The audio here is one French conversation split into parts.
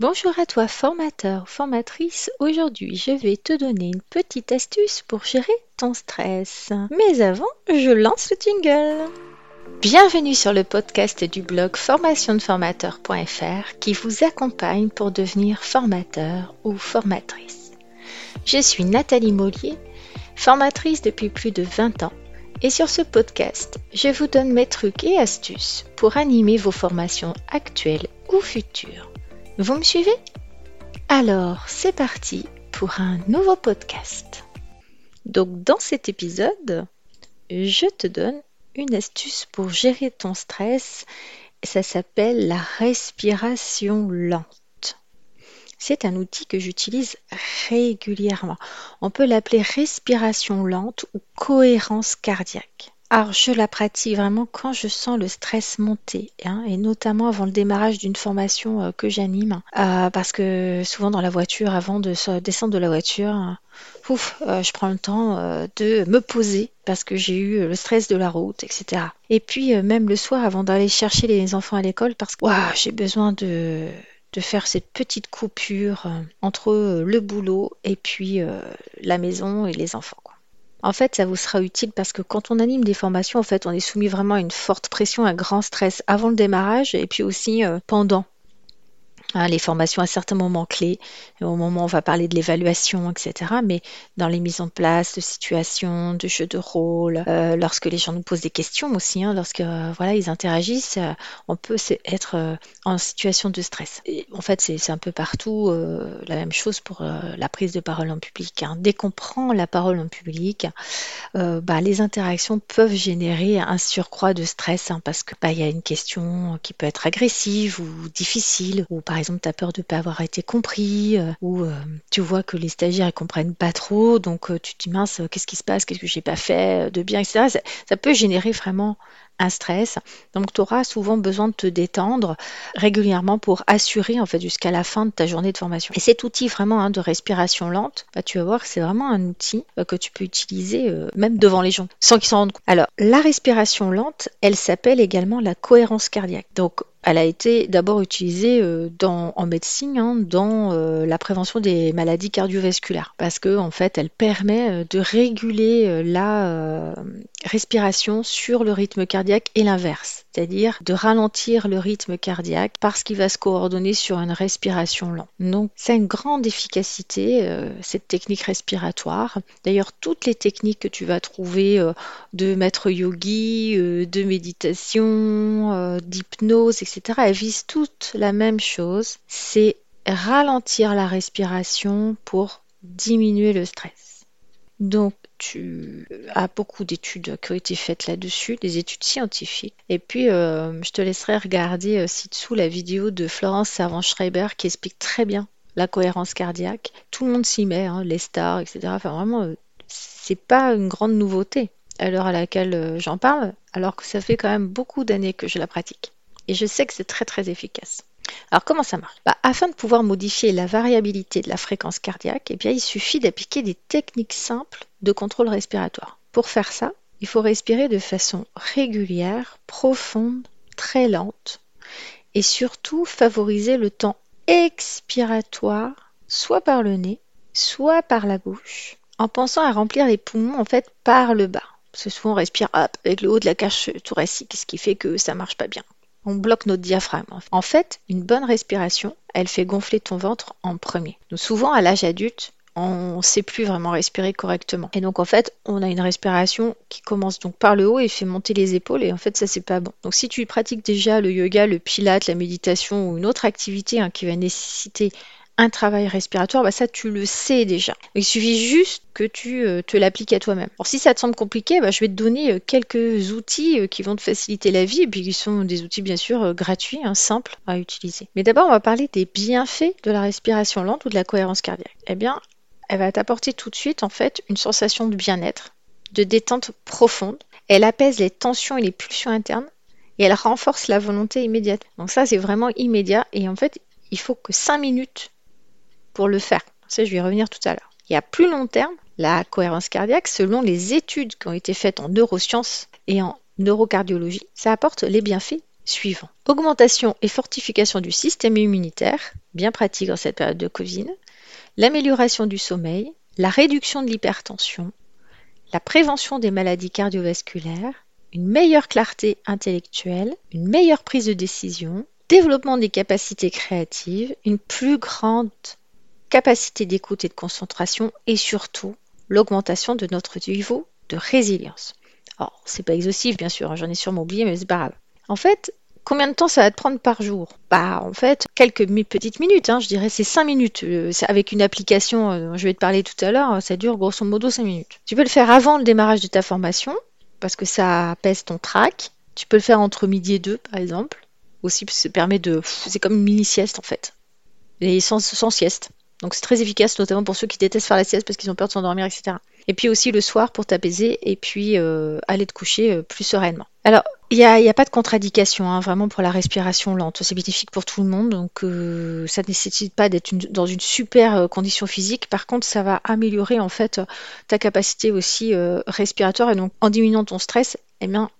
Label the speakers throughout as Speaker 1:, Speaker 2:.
Speaker 1: Bonjour à toi formateur, formatrice. Aujourd'hui, je vais te donner une petite astuce pour gérer ton stress. Mais avant, je lance le jingle. Bienvenue sur le podcast du blog formationdeformateur.fr qui vous accompagne pour devenir formateur ou formatrice. Je suis Nathalie Mollier, formatrice depuis plus de 20 ans. Et sur ce podcast, je vous donne mes trucs et astuces pour animer vos formations actuelles ou futures. Vous me suivez? Alors, c'est parti pour un nouveau podcast. Donc, dans cet épisode, je te donne une astuce pour gérer ton stress. Ça s'appelle la respiration lente. C'est un outil que j'utilise régulièrement. On peut l'appeler respiration lente ou cohérence cardiaque. Alors, je la pratique vraiment quand je sens le stress monter, hein, et notamment avant le démarrage d'une formation euh, que j'anime, euh, parce que souvent dans la voiture, avant de descendre de la voiture, euh, ouf, je prends le temps de me poser parce que j'ai eu le stress de la route, etc. Et puis même le soir, avant d'aller chercher les enfants à l'école, parce que j'ai besoin de de faire cette petite coupure entre le boulot et puis la maison et les enfants. En fait, ça vous sera utile parce que quand on anime des formations, en fait, on est soumis vraiment à une forte pression, un grand stress avant le démarrage et puis aussi euh, pendant. Hein, les formations à certains moments clés, au moment où on va parler de l'évaluation, etc. Mais dans les mises en place de situations, de jeux de rôle, euh, lorsque les gens nous posent des questions aussi, hein, lorsque euh, voilà ils interagissent, euh, on peut être en situation de stress. En fait, c'est un peu partout la même chose pour la prise de parole en public. Hein. Dès qu'on prend la parole en public, bah, les interactions peuvent générer un surcroît de stress parce que bah, il y a une question qui peut être agressive ou difficile ou par exemple, tu as peur de ne pas avoir été compris, euh, ou euh, tu vois que les stagiaires ne comprennent pas trop, donc euh, tu te dis mince, qu'est-ce qui se passe, qu'est-ce que j'ai pas fait de bien, etc. ça peut générer vraiment un stress. Donc tu auras souvent besoin de te détendre régulièrement pour assurer en fait jusqu'à la fin de ta journée de formation. Et cet outil vraiment hein, de respiration lente, bah, tu vas voir que c'est vraiment un outil que tu peux utiliser même devant les gens sans qu'ils s'en rendent compte. Alors la respiration lente, elle s'appelle également la cohérence cardiaque. Donc elle a été d'abord utilisée euh, en médecine hein, dans la prévention des maladies cardiovasculaires. Parce que en fait elle permet de réguler la respiration sur le rythme cardiaque et l'inverse, c'est-à-dire de ralentir le rythme cardiaque parce qu'il va se coordonner sur une respiration lente. Donc c'est une grande efficacité, euh, cette technique respiratoire. D'ailleurs, toutes les techniques que tu vas trouver euh, de maître yogi, euh, de méditation, d'hypnose, etc., elles visent toutes la même chose, c'est ralentir la respiration pour diminuer le stress. Donc tu as beaucoup d'études qui ont été faites là-dessus, des études scientifiques. Et puis, euh, je te laisserai regarder euh, ci-dessous la vidéo de Florence Servan-Schreiber qui explique très bien la cohérence cardiaque. Tout le monde s'y met, hein, les stars, etc. Enfin, vraiment, euh, c'est pas une grande nouveauté à l'heure à laquelle j'en parle, alors que ça fait quand même beaucoup d'années que je la pratique. Et je sais que c'est très très efficace. Alors comment ça marche? Bah, Afin de pouvoir modifier la variabilité de la fréquence cardiaque, eh bien, il suffit d'appliquer des techniques simples de contrôle respiratoire. Pour faire ça, il faut respirer de façon régulière, profonde, très lente et surtout favoriser le temps expiratoire, soit par le nez, soit par la bouche, en pensant à remplir les poumons en fait par le bas. Parce que souvent on respire avec le haut de la cage thoracique, ce qui fait que ça marche pas bien on bloque notre diaphragme. En fait, une bonne respiration, elle fait gonfler ton ventre en premier. Donc souvent, à l'âge adulte, on ne sait plus vraiment respirer correctement. Et donc en fait, on a une respiration qui commence donc par le haut et fait monter les épaules et en fait ça c'est pas bon. Donc si tu pratiques déjà le yoga, le pilate, la méditation ou une autre activité hein, qui va nécessiter un travail respiratoire, bah ça tu le sais déjà. Il suffit juste que tu euh, te l'appliques à toi-même. Alors si ça te semble compliqué, bah, je vais te donner euh, quelques outils euh, qui vont te faciliter la vie et puis qui sont des outils bien sûr gratuits, hein, simples à utiliser. Mais d'abord on va parler des bienfaits de la respiration lente ou de la cohérence cardiaque. Eh bien, elle va t'apporter tout de suite en fait une sensation de bien-être, de détente profonde. Elle apaise les tensions et les pulsions internes et elle renforce la volonté immédiate. Donc ça c'est vraiment immédiat et en fait il faut que 5 minutes pour le faire. Ça, je vais y revenir tout à l'heure. Et à plus long terme, la cohérence cardiaque, selon les études qui ont été faites en neurosciences et en neurocardiologie, ça apporte les bienfaits suivants. Augmentation et fortification du système immunitaire, bien pratique en cette période de Covid, l'amélioration du sommeil, la réduction de l'hypertension, la prévention des maladies cardiovasculaires, une meilleure clarté intellectuelle, une meilleure prise de décision, développement des capacités créatives, une plus grande capacité d'écoute et de concentration et surtout l'augmentation de notre niveau de résilience. Alors, c'est pas exhaustif bien sûr, hein, j'en ai sûrement oublié, mais c'est pas grave. En fait, combien de temps ça va te prendre par jour? Bah en fait, quelques petites minutes, hein, je dirais c'est 5 minutes. Euh, avec une application, euh, je vais te parler tout à l'heure, ça dure grosso modo 5 minutes. Tu peux le faire avant le démarrage de ta formation, parce que ça pèse ton track. Tu peux le faire entre midi et deux, par exemple. Aussi, ça permet de. C'est comme une mini sieste en fait. Et sans, sieste. Donc c'est très efficace, notamment pour ceux qui détestent faire la sieste parce qu'ils ont peur de s'endormir, etc. Et puis aussi le soir pour t'apaiser et puis euh, aller te coucher euh, plus sereinement. Alors, il n'y a, pas de contre-indication, hein, vraiment pour la respiration lente. C'est bénéfique pour tout le monde, donc euh, ça ne nécessite pas d'être dans une super condition physique. Par contre, ça va améliorer en fait ta capacité aussi respiratoire et donc en diminuant ton stress, eh bien,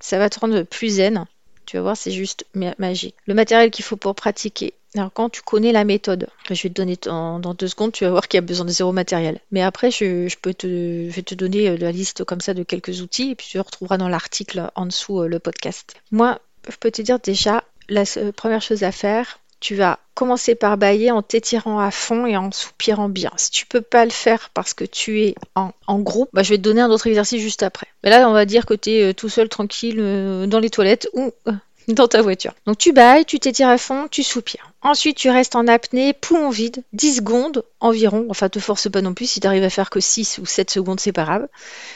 Speaker 1: ça va te rendre plus zen tu vas voir, c'est juste magique. Le matériel qu'il faut pour pratiquer. Alors quand tu connais la méthode, je vais te donner dans, deux secondes, tu vas voir qu'il y a besoin de zéro matériel. Mais après, je, peux te, vais te donner euh, la liste comme ça de quelques outils et puis tu retrouveras dans l'article en dessous euh, le podcast. Moi, je peux te dire déjà, la première chose à faire, tu vas commencer par bailler en t'étirant à fond et en soupirant bien. Si tu peux pas le faire parce que tu es en, groupe, bah, je vais te donner un autre exercice juste après. Mais là, on va dire que tu es euh, tout seul, tranquille, euh, dans les toilettes ou euh, dans ta voiture. Donc tu bailles, tu t'étires à fond, tu soupires. Ensuite, tu restes en apnée, poumon vide, 10 secondes environ. Enfin, te force pas non plus. Si tu arrives à faire que 6 ou 7 secondes, c'est pas grave.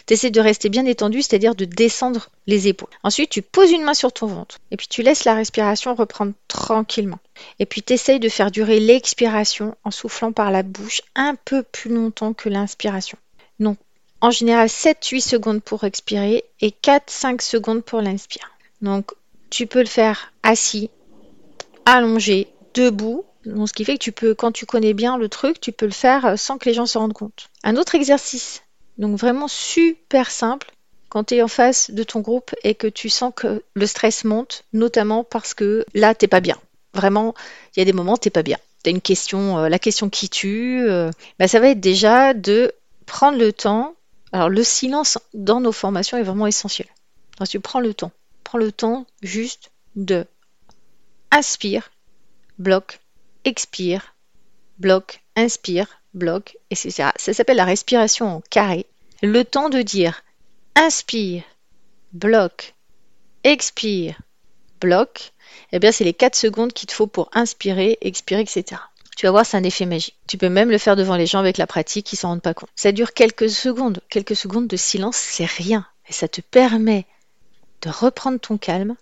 Speaker 1: Tu essaies de rester bien détendu, c'est-à-dire de descendre les épaules. Ensuite, tu poses une main sur ton ventre. Et puis, tu laisses la respiration reprendre tranquillement. Et puis, tu essayes de faire durer l'expiration en soufflant par la bouche un peu plus longtemps que l'inspiration. Donc, en général, 7-8 secondes pour expirer et 4-5 secondes pour l'inspirer. Donc, tu peux le faire assis, allongé, debout. ce qui fait que tu peux, quand tu connais bien le truc, tu peux le faire euh, sans que les gens se rendent compte. Un autre exercice, donc vraiment super simple, quand tu es en face de ton groupe et que tu sens que le stress monte, notamment parce que là, t'es pas bien. Vraiment, il y a des moments, t'es pas bien. Tu as une question, euh, la question qui tue, euh, bah, ça va être déjà de prendre le temps. Alors, le silence dans nos formations est vraiment essentiel. Donc, tu prends le temps. Prends le temps juste de inspire, bloc, expire, bloc, inspire, bloc, etc. Ça s'appelle la respiration en carré. Le temps de dire inspire, bloc, expire, bloc, eh bien c'est les 4 secondes qu'il te faut pour inspirer, expirer, etc. Tu vas voir, c'est un effet magique. Tu peux même le faire devant les gens avec la pratique, ils s'en rendent pas compte. Ça dure quelques secondes. Quelques secondes de silence, c'est rien. Et ça te permet de reprendre ton calme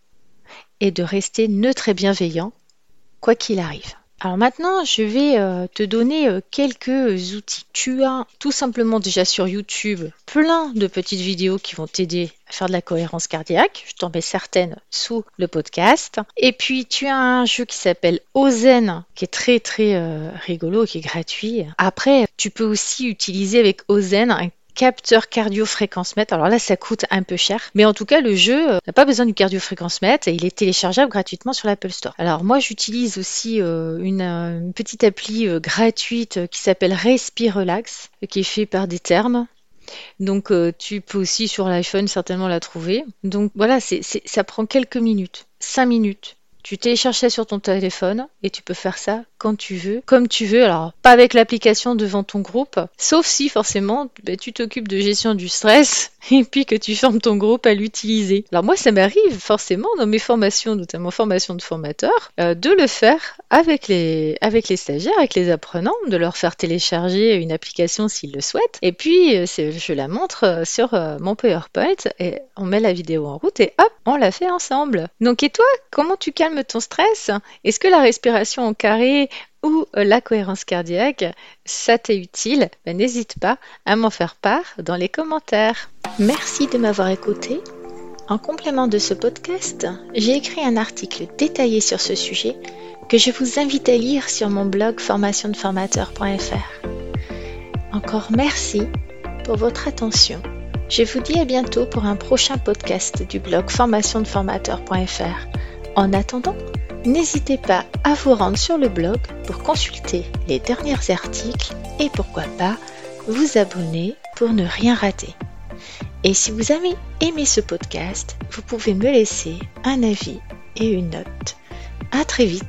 Speaker 1: et de rester neutre et bienveillant quoi qu'il arrive. Alors maintenant, je vais euh, te donner euh, quelques outils. Tu as tout simplement déjà sur YouTube plein de petites vidéos qui vont t'aider à faire de la cohérence cardiaque. Je t'en mets certaines sous le podcast. Et puis tu as un jeu qui s'appelle Ozen, qui est très très euh, rigolo, qui est gratuit. Après, tu peux aussi utiliser avec Ozen un capteur cardio-fréquence-mètre. Alors là, ça coûte un peu cher, mais en tout cas, le jeu euh, n'a pas besoin du cardio-fréquence-mètre et il est téléchargeable gratuitement sur l'Apple Store. Alors moi, j'utilise aussi euh, une, petite appli euh, gratuite qui s'appelle Respire Relax, qui est fait par des termes. Donc tu peux aussi sur l'iPhone certainement la trouver. Donc voilà, ça prend quelques minutes, 5 minutes. Tu télécharges ça sur ton téléphone et tu peux faire ça quand tu veux, comme tu veux. Alors, pas avec l'application devant ton groupe, sauf si forcément ben, tu t'occupes de gestion du stress et puis que tu formes ton groupe à l'utiliser. Alors moi, ça m'arrive forcément dans mes formations, notamment formation de formateurs, euh, de le faire avec les, avec les stagiaires, avec les apprenants, de leur faire télécharger une application s'ils le souhaitent. Et puis, euh, je la montre euh, sur mon PowerPoint et on met la vidéo en route et hop, on la fait ensemble. Donc, et toi, comment tu calmes ton stress? Est-ce que la respiration en carré ou euh, la cohérence cardiaque, ça t'est utile, ben, n'hésite pas à m'en faire part dans les commentaires. Merci de m'avoir écouté. En complément de ce podcast, j'ai écrit un article détaillé sur ce sujet que je vous invite à lire sur mon blog formationdeformateur.fr. Encore merci pour votre attention. Je vous dis à bientôt pour un prochain podcast du blog formationdeformateur.fr En attendant, n'hésitez pas à vous rendre sur le blog pour consulter les derniers articles et pourquoi pas vous abonner pour ne rien rater. Et si vous avez aimé ce podcast, vous pouvez me laisser un avis et une note. À très vite